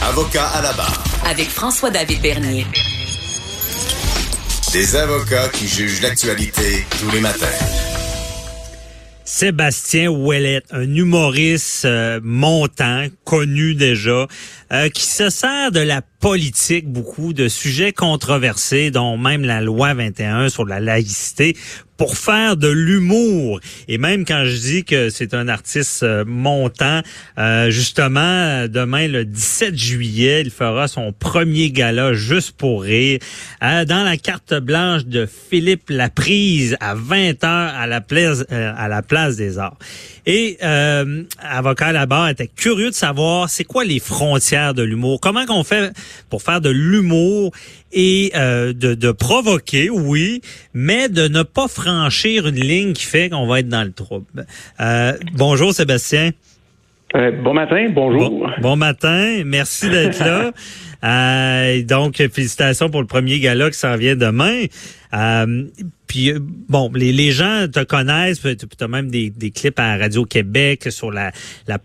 Avocat à la barre. Avec François-David Bernier. Des avocats qui jugent l'actualité tous les matins. Sébastien Ouellet, un humoriste euh, montant, connu déjà, euh, qui se sert de la politique beaucoup, de sujets controversés, dont même la loi 21 sur la laïcité, pour faire de l'humour. Et même quand je dis que c'est un artiste euh, montant, euh, justement, demain, le 17 juillet, il fera son premier gala juste pour rire, dans la carte blanche de Philippe Laprise à 20h à la place, à la place des arts. Et avocat là-bas était curieux de savoir c'est quoi les frontières de l'humour. Comment qu'on fait pour faire de l'humour et euh, de, de, provoquer, oui, mais de ne pas franchir une ligne qui fait qu'on va être dans le trouble. Euh, bonjour Sébastien. Euh, bon matin, bonjour. Bon, matin, merci d'être là. Euh, donc, félicitations pour le premier gala qui s'en vient demain. Euh, puis euh, bon, les, gens te connaissent, tu as même des, clips à Radio-Québec sur la,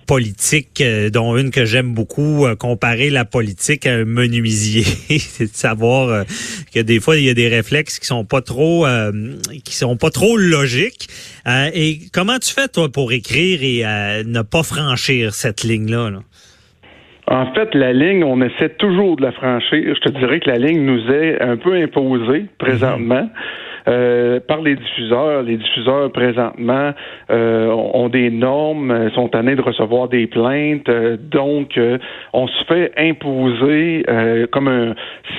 politique, euh, dont une que j'aime beaucoup, comparer la politique à un menuisier. C'est de savoir que des fois, il y a des réflexes qui sont pas trop qui sont pas trop logiques. et comment tu fais, toi, pour écrire et ne pas franchir cette ligne-là? Là? En fait, la ligne, on essaie toujours de la franchir. Je te dirais que la ligne nous est un peu imposée présentement. Euh, par les diffuseurs. Les diffuseurs présentement euh, ont des normes, sont tannés de recevoir des plaintes, euh, donc on se fait imposer comme un.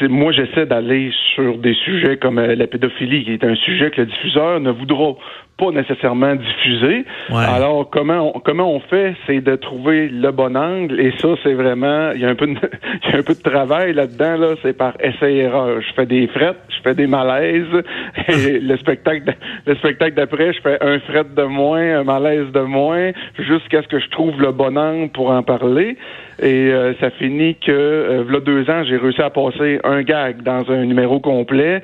Moi, j'essaie d'aller sur des sujets comme la pédophilie, qui est un sujet que le diffuseur ne voudra pas nécessairement diffusé. Alors comment on, comment on fait, c'est de trouver le bon angle et ça c'est vraiment il y a un peu de, il y a un peu de travail là-dedans là, c'est par essai erreur. Je fais des frettes, je fais des malaises et le spectacle le spectacle d'après, je fais un fret de moins, un malaise de moins jusqu'à ce que je trouve le bon angle pour en parler. Et euh, ça finit que, euh, là, deux ans, j'ai réussi à passer un gag dans un numéro complet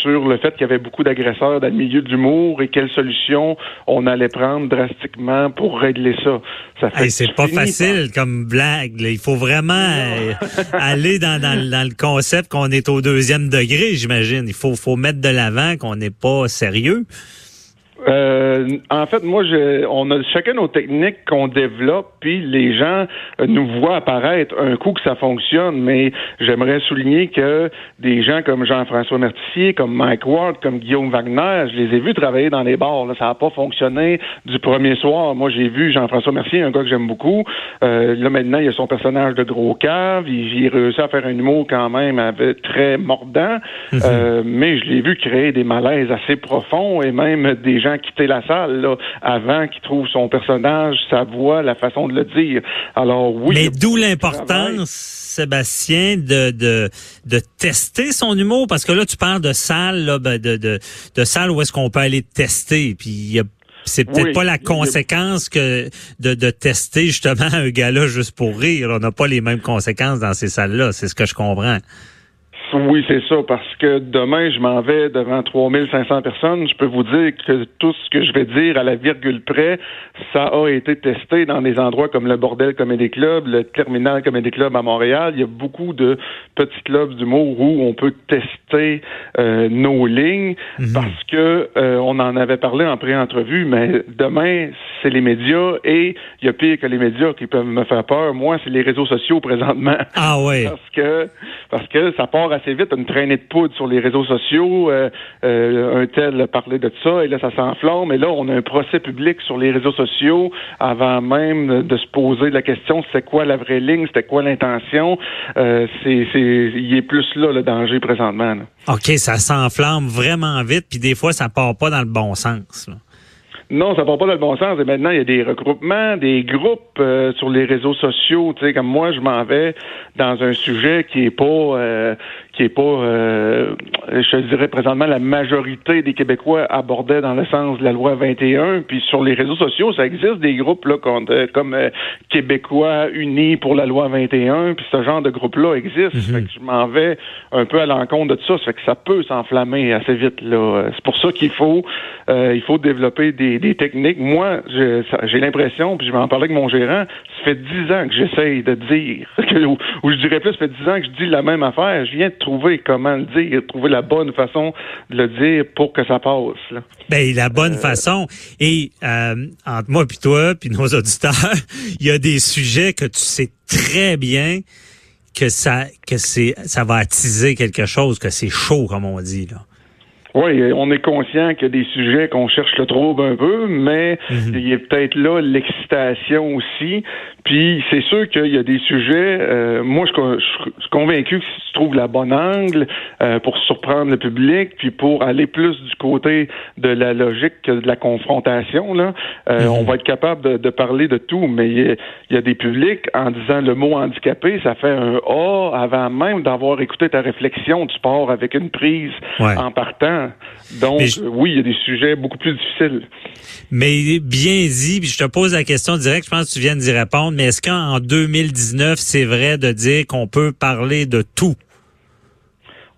sur le fait qu'il y avait beaucoup d'agresseurs dans le milieu de l'humour et quelle solution on allait prendre drastiquement pour régler ça. ça c'est pas facile comme blague. Il faut vraiment euh, aller dans, dans, dans, le concept qu'on est au deuxième degré, j'imagine. Il faut, faut mettre de l'avant qu'on n'est pas sérieux. Euh, en fait, moi, je, on a chacun nos techniques qu'on développe, puis les gens euh, nous voient apparaître un coup que ça fonctionne. Mais j'aimerais souligner que des gens comme Jean-François Mertier, comme Mike Ward, comme Guillaume Wagner, je les ai vus travailler dans les bars. Là. Ça n'a pas fonctionné du premier soir. Moi, j'ai vu Jean-François Mercier, un gars que j'aime beaucoup. Euh, là, maintenant, il a son personnage de gros cave. Il, il réussi à faire un humour quand même avec, très mordant. Mhm. euh, mais je l'ai vu créer des malaises assez profonds et même des gens quitter la salle là, avant qu'il trouve son personnage, sa voix, la façon de le dire. Alors oui. Mais d'où l'importance, Sébastien, de, de, de tester son humour, parce que là, tu parles de salle, là, ben, de, de, de salle où est-ce qu'on peut aller tester, puis c'est peut-être pas la conséquence que de, de tester justement un gars-là juste pour rire. On n'a pas les mêmes conséquences dans ces salles-là, c'est ce que je comprends. Oui, c'est ça, parce que demain, je m'en vais devant 3500 personnes. Je peux vous dire que tout ce que je vais dire à la virgule près, ça a été testé dans des endroits comme le Bordel Comedy Club, le Terminal Comedy Club à Montréal. Il y a beaucoup de petits clubs d'humour où on peut tester euh, nos lignes mhm. parce que euh, on en avait parlé en pré-entrevue, mais demain, c'est les médias et il y a pire que les médias qui peuvent me faire peur. Moi, c'est les réseaux sociaux présentement. Ah ouais. Parce que parce que ça part assez vite, une traînée de poudre sur les réseaux sociaux. Euh, euh, un tel parlait de ça et là, ça s'enflamme. Et là, on a un procès public sur les réseaux sociaux avant même de se poser la question c'est quoi la vraie ligne, c'était quoi l'intention? Euh, c'est, c'est, il est plus là le danger présentement. OK, ça s'enflamme vraiment vite, puis des fois, ça part pas dans le bon sens. Non, ça va pas dans le bon sens. Et maintenant, il y a des regroupements, des groupes euh, sur les réseaux sociaux. Tu sais, comme moi, je m'en vais dans un sujet qui est pas euh, qui est pas, euh, je dirais présentement, la majorité des Québécois abordaient dans le sens de la loi 21. Puis sur les réseaux sociaux, ça existe des groupes là, comme, comme Québécois unis pour la loi 21. Puis ce genre de groupe-là existe. Mhm. Fait que je m'en vais un peu à l'encontre de ça. Ça fait que ça peut s'enflammer assez vite. là. C'est pour ça qu'il faut, il faut développer des, des techniques. Moi, j'ai l'impression, puis je vais en parler avec mon gérant, ça fait dix ans que j'essaye de dire, ou, ou, je dirais plus, ça fait dix ans que je dis la même affaire. Je viens de trouver comment le dire, trouver la bonne façon de le dire pour que ça passe. Là. Ben, la bonne euh... façon. Et euh, entre moi puis toi, puis nos auditeurs, il y a des sujets que tu sais très bien que ça que c'est ça va attiser quelque chose, que c'est chaud, comme on dit là. Oui, on est conscient qu'il y a des sujets qu'on cherche le trouble un peu, mais Mhm. il y a peut-être là l'excitation aussi. Puis c'est sûr qu'il y a des sujets. euh, moi, je, je, je, suis convaincu que si tu trouves la bonne angle euh, pour surprendre le public, puis pour aller plus du côté de la logique que de la confrontation, là, euh, Mhm. on va être capable de, de parler de tout. Mais il y, a, il y a des publics en disant le mot handicapé, ça fait un A avant même d'avoir écouté ta réflexion. Tu pars avec une prise Ouais. en partant. Donc, je- oui, il y a des sujets beaucoup plus difficiles. Mais bien dit, puis je te pose la question directe, je pense que tu viens d'y répondre, mais est-ce qu'en 2019, c'est vrai de dire qu'on peut parler de tout?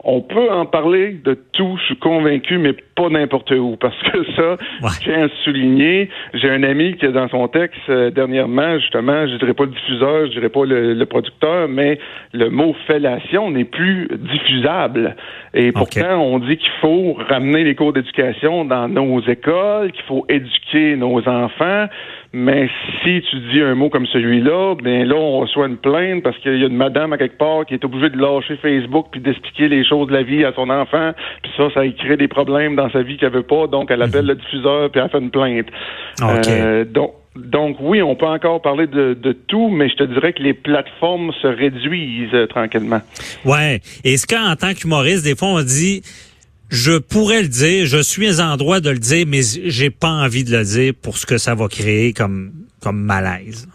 On peut en parler de tout, je suis convaincu, mais pas n'importe où. Parce que ça, Ouais. je tiens à le souligner. J'ai un ami qui, dans son texte, euh, dernièrement, justement, je dirais pas le diffuseur, je dirais pas le, le producteur, mais le mot fellation n'est plus diffusable. Et pourtant, on dit qu'il faut ramener les cours d'éducation dans nos écoles, qu'il faut éduquer nos enfants. Mais si tu dis un mot comme celui-là, ben là, on reçoit une plainte parce qu'il y a une madame à quelque part qui est obligée de lâcher Facebook puis d'expliquer les choses de la vie à son enfant. Puis ça, ça crée des problèmes dans sa vie qu'elle veut pas. Donc, elle appelle le diffuseur puis elle fait une plainte. OK. Euh, donc, donc oui, on peut encore parler de, de tout, mais je te dirais que les plateformes se réduisent euh, tranquillement. Ouais. Est-ce qu'en tant qu'humoriste, des fois, on dit, je pourrais le dire, je suis en droit de le dire, mais j'ai pas envie de le dire pour ce que ça va créer comme, comme malaise.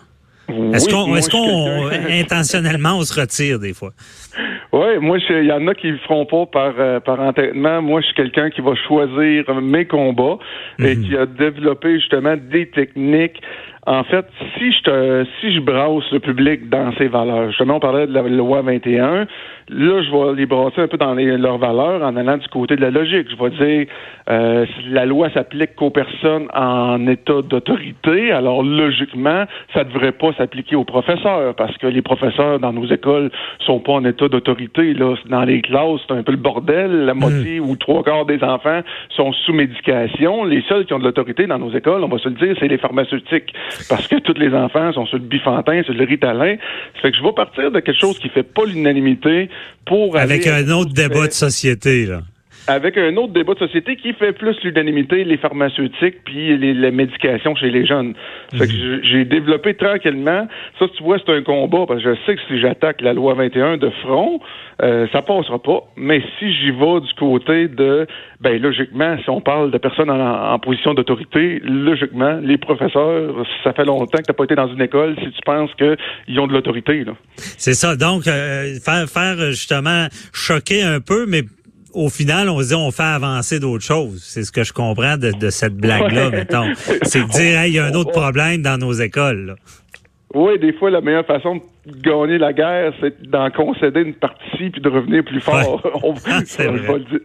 Est-ce qu'on, est-ce qu'on, quelqu'un- intentionnellement, on se retire des fois? Oui, moi, je- il y en a qui le feront pas par, euh, par entêtement. Moi, je suis quelqu'un qui va choisir mes combats et qui a développé justement des techniques. En fait, si je te, si je brasse le public dans ses valeurs, justement, on parlait de la loi 21, là, je vais les brasser un peu dans les- leurs valeurs en allant du côté de la logique. Je vais dire, euh, la loi s'applique qu'aux personnes en état d'autorité, alors logiquement, ça ne devrait pas s'appliquer aux professeurs parce que les professeurs dans nos écoles sont pas en état d'autorité. Là, dans les classes, c'est un peu le bordel. La moitié ou trois quarts des enfants sont sous médication. Les seuls qui ont de l'autorité dans nos écoles, on va se le dire, c'est les pharmaceutiques parce que tous les enfants sont sur le bifantin, sur le ritalin. Ça fait que je vais partir de quelque chose qui fait pas l'unanimité pour Avec aller- un autre débat de société, là. Avec un autre débat de société qui fait plus l'unanimité, les pharmaceutiques puis les, les médications chez les jeunes. Fait que Mhm. j'ai- développé tranquillement. Ça, tu vois, c'est un combat parce que je sais que si j'attaque la loi 21 de front, euh, ça passera pas. Mais si j'y vais du côté de, ben logiquement, si on parle de personnes en, en position d'autorité, logiquement, les professeurs, ça fait longtemps que t'as pas été dans une école si tu penses qu'ils ont de l'autorité. là. C'est ça. Donc, euh, faire, faire justement choquer un peu, mais au final, on se dit on fait avancer d'autres choses. C'est ce que je comprends de, de cette blague-là, Ouais. mettons. C'est de dire, hey, il y a un autre problème dans nos écoles. là. Oui, des fois, la meilleure façon de gagner la guerre, c'est d'en concéder une partie puis de revenir plus fort. Je, vais le dire,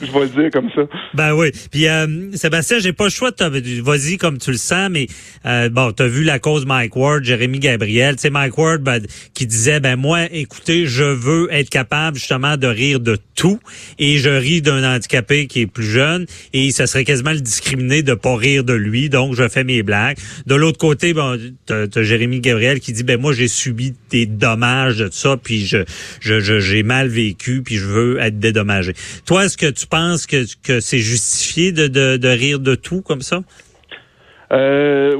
je vais le dire comme ça. Ben oui. Puis euh, Sébastien, j'ai pas le choix vas-y comme tu le sens, mais euh, bon, t'as vu la cause Mike Ward, Jérémy Gabriel, tu sais Mike Ward ben, qui disait ben moi, écoutez, je veux être capable justement de rire de tout et je ris d'un handicapé qui est plus jeune et ça serait quasiment le discriminer de pas rire de lui, donc je fais mes blagues. De l'autre côté, bon, t'as, t'as Jérémy Gabriel qui dit ben moi j'ai subi des dommages de ça puis je, je, je- j'ai mal vécu puis je veux être dédommagé. Toi, est-ce que tu penses que, que c'est justifié de, de, de rire de tout comme ça? Euh,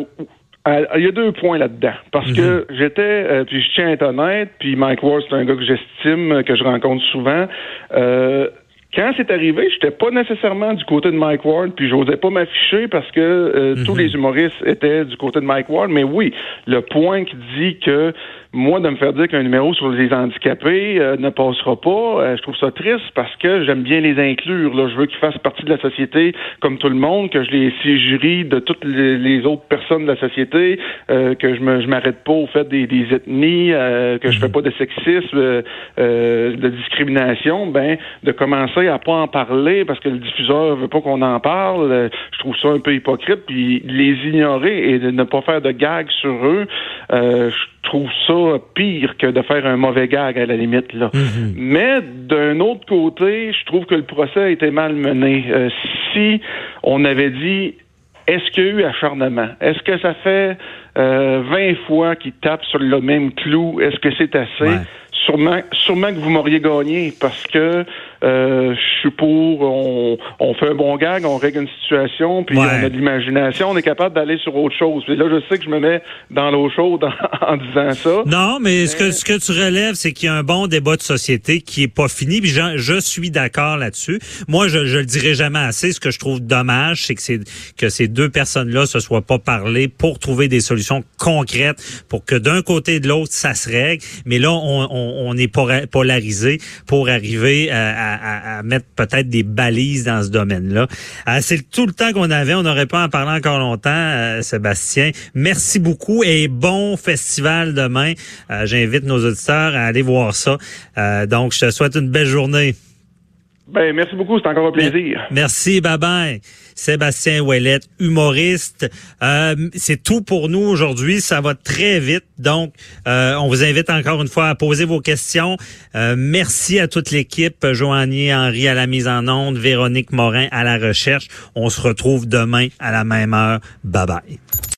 Il y a deux points là-dedans. Parce que j'étais, euh, puis je tiens à être honnête, puis Mike Ward, c'est un gars que j'estime, que je rencontre souvent. Euh, quand c'est arrivé, j'étais pas nécessairement du côté de Mike Ward, puis j'osais pas m'afficher parce que euh, tous les humoristes étaient du côté de Mike Ward. Mais oui, le point qui dit que moi, de me faire dire qu'un numéro sur les handicapés euh, ne passera pas, euh, je trouve ça triste parce que j'aime bien les inclure. Là. Je veux qu'ils fassent partie de la société comme tout le monde, que je les jury de toutes les, autres personnes de la société, euh, que je me je m'arrête pas au fait des, des ethnies, que je fais pas de sexisme, de discrimination. Ben, de commencer à pas en parler parce que le diffuseur veut pas qu'on en parle, je trouve ça un peu hypocrite. Puis les ignorer et de ne pas faire de gags sur eux, je trouve ça pire que de faire un mauvais gag à la limite. Là. Mhm. Mais d'un autre côté, je trouve que le procès a été mal mené. Euh, si on avait dit est-ce qu'il y a eu acharnement? Est-ce que ça fait euh, 20 fois qu'il tape sur le même clou? Est-ce que c'est assez? Sûrement, sûrement que vous m'auriez gagné parce que euh, je suis pour, on, on, fait un bon gag, on règle une situation, puis on a de l'imagination, on est capable d'aller sur autre chose. Puis là, je sais que je me mets dans l'eau chaude en, disant ça. Non, mais, ce que ce que tu relèves, c'est qu'il y a un bon débat de société qui est pas fini. Puis je, je suis d'accord là-dessus. Moi, je, je le dirai jamais assez. Ce que je trouve dommage, c'est que c'est que ces deux personnes-là se soient pas parlé pour trouver des solutions concrètes pour que d'un côté et de l'autre, ça se règle. Mais là, on, on, on est polarisé pour arriver à à, mettre peut-être des balises dans ce domaine-là. Euh, c'est tout le temps qu'on avait. On n'aurait pas en parler encore longtemps, euh, Sébastien. Merci beaucoup et bon festival demain. Euh, j'invite nos auditeurs à aller voir ça. donc, je te souhaite une belle journée. Ben, merci beaucoup, c'est encore un plaisir. Merci, bye bye. Sébastien Ouellette, humoriste. Euh, c'est tout pour nous aujourd'hui. Ça va très vite. Donc, euh, on vous invite encore une fois à poser vos questions. Euh, merci à toute l'équipe. Joanie Henry à la mise en onde, Véronique Morin à la recherche. On se retrouve demain à la même heure. Bye bye.